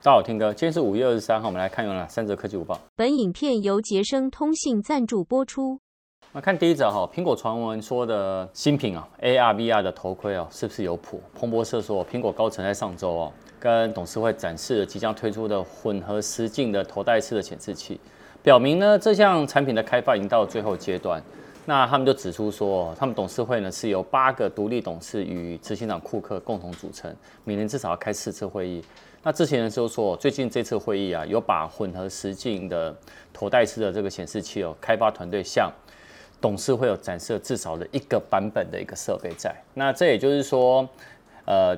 大家好，听哥，今天是五月二十三号，我们来看有哪三则科技午报。本影片由杰生通信赞助播出。那看第一则哈，苹果传闻说的新品啊，AR VR 的头盔哦，是不是有谱？彭博社说，苹果高层在上周哦，跟董事会展示了即将推出的混合实境的头戴式的显示器，表明呢这项产品的开发已经到了最后阶段。那他们就指出说，他们董事会呢是由八个独立董事与执行长库克共同组成，每年至少要开四次会议。那之前的时候说，最近这次会议啊，有把混合实境的头戴式的这个显示器哦，开发团队向董事会有展示至少的一个版本的一个设备在，那这也就是说，呃，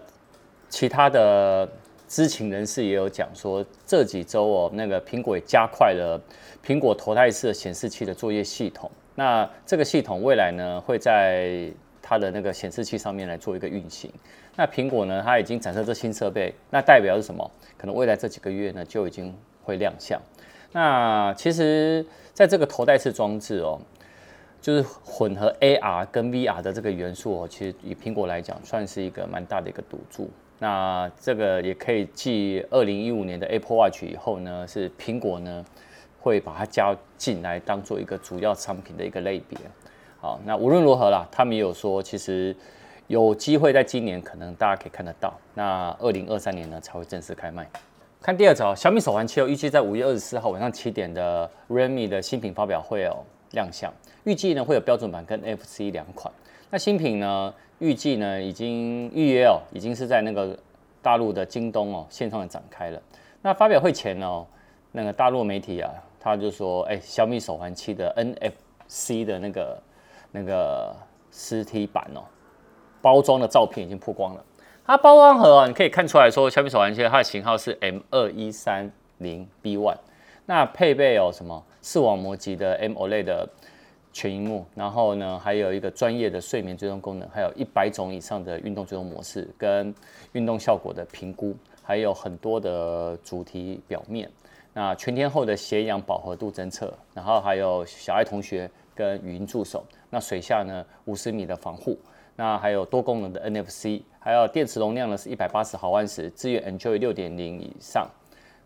其他的知情人士也有讲说，这几周哦，那个苹果也加快了苹果头戴式的显示器的作业系统。那这个系统未来呢，会在它的那个显示器上面来做一个运行。那苹果呢，它已经展示这新设备，那代表是什么？可能未来这几个月呢，就已经会亮相。那其实在这个头戴式装置哦。就是混合 AR 跟 VR 的这个元素哦，其实以苹果来讲，算是一个蛮大的一个赌注。那这个也可以继二零一五年的 Apple Watch 以后呢，是苹果呢会把它加进来当做一个主要商品的一个类别。好，那无论如何啦，他们也有说，其实有机会在今年可能大家可以看得到。那二零二三年呢才会正式开卖。看第二则，小米手环七哦，预计在五月二十四号晚上七点的 Realme 的新品发表会哦亮相。预计呢会有标准版跟 NFC 两款。那新品呢，预计呢已经预约哦，已经是在那个大陆的京东哦线上展开了。那发表会前呢，那个大陆媒体啊，他就说，哎，小米手环七的 NFC 的那个那个实体版哦，包装的照片已经曝光了。它包装盒啊，你可以看出来说，小米手环七它的型号是 M 二一三零 B one。那配备有什么视网膜级的 M OLED 的。全荧幕，然后呢，还有一个专业的睡眠追踪功能，还有一百种以上的运动追踪模式跟运动效果的评估，还有很多的主题表面。那全天候的血氧饱和度侦测，然后还有小爱同学跟语音助手。那水下呢，五十米的防护。那还有多功能的 NFC，还有电池容量呢是一百八十毫安时，支援 Android 六点零以上，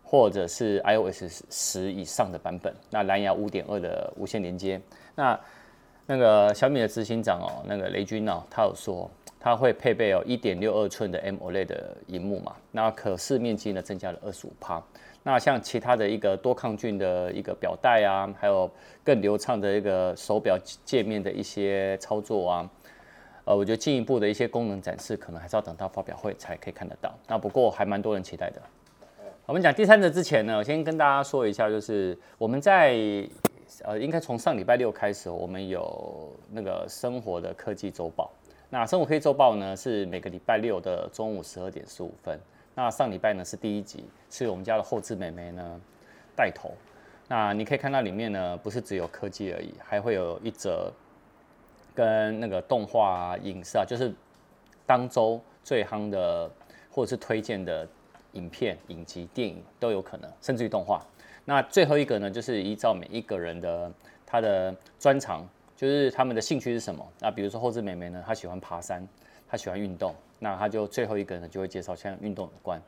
或者是 iOS 十以上的版本。那蓝牙五点二的无线连接。那那个小米的执行长哦，那个雷军哦，他有说他会配备有一点六二寸的 M O L E D 的荧幕嘛，那可视面积呢增加了二十五趴。那像其他的一个多抗菌的一个表带啊，还有更流畅的一个手表界面的一些操作啊，呃，我觉得进一步的一些功能展示，可能还是要等到发表会才可以看得到。那不过还蛮多人期待的。我们讲第三者之前呢，我先跟大家说一下，就是我们在。呃，应该从上礼拜六开始，我们有那个生活的科技周报。那生活科技周报呢，是每个礼拜六的中午十二点十五分。那上礼拜呢是第一集，是我们家的后置美眉呢带头。那你可以看到里面呢，不是只有科技而已，还会有一则跟那个动画啊、影视啊，就是当周最夯的或者是推荐的影片、影集、电影都有可能，甚至于动画。那最后一个呢，就是依照每一个人的他的专长，就是他们的兴趣是什么。那比如说后置美眉呢，她喜欢爬山，她喜欢运动，那她就最后一个呢就会介绍像运动有关。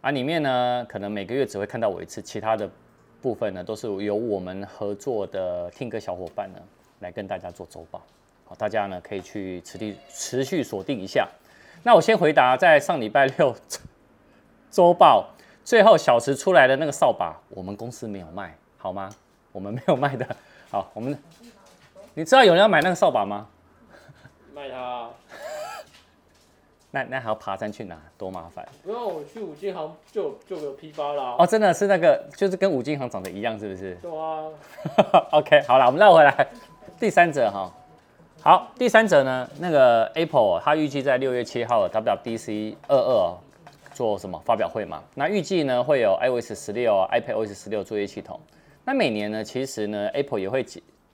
啊，里面呢可能每个月只会看到我一次，其他的部分呢都是由我们合作的听歌小伙伴呢来跟大家做周报。好，大家呢可以去持续持续锁定一下。那我先回答在上礼拜六周报。最后小池出来的那个扫把，我们公司没有卖，好吗？我们没有卖的。好，我们，你知道有人要买那个扫把吗？卖它、啊。那那还要爬山去拿，多麻烦。不用，我去五金行就就有批发啦。哦，真的是那个，就是跟五金行长得一样，是不是？对啊。OK，好了，我们绕回来。第三者哈，好，第三者呢，那个 Apple 它预计在六月七号 WWDC 二二。做什么发表会嘛？那预计呢会有 iOS 十六、iPadOS 十六作业系统。那每年呢，其实呢，Apple 也会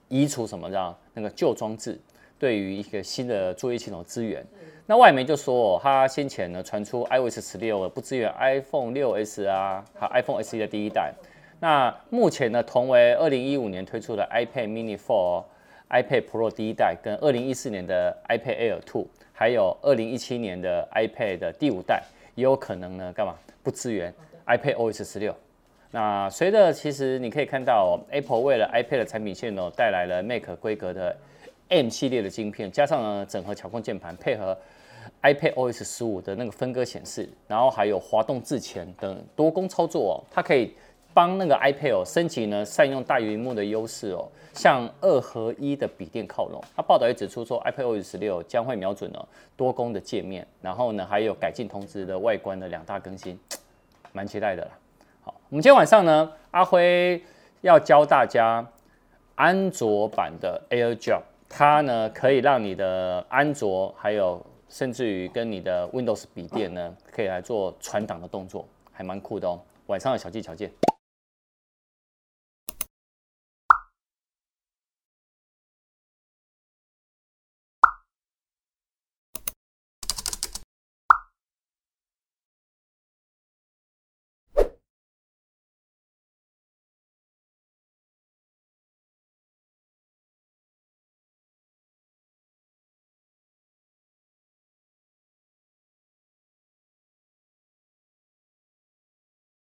移除什么叫那个旧装置，对于一个新的作业系统资源。那外媒就说，它先前呢传出 iOS 十六不支援 iPhone 六 S 啊，和 iPhone SE 的第一代。那目前呢，同为二零一五年推出的 iPad Mini Four、iPad Pro 第一代，跟二零一四年的 iPad Air Two，还有二零一七年的 iPad 的第五代。也有可能呢，干嘛不支援 iPadOS 十六。那随着其实你可以看到，Apple 为了 iPad 的产品线哦，带来了 Mac 规格的 M 系列的晶片，加上呢整合巧控键盘，配合 iPadOS 十五的那个分割显示，然后还有滑动自前等多工操作哦，它可以。帮那个 iPad 哦升级呢，善用大萤幕的优势哦，向二合一的笔电靠拢。那报道也指出说，iPadOS 十六将会瞄准了多工的界面，然后呢还有改进同质的外观的两大更新，蛮期待的啦。好，我们今天晚上呢，阿辉要教大家安卓版的 AirDrop，它呢可以让你的安卓还有甚至于跟你的 Windows 笔电呢，可以来做传档的动作，还蛮酷的哦。晚上的小技巧见。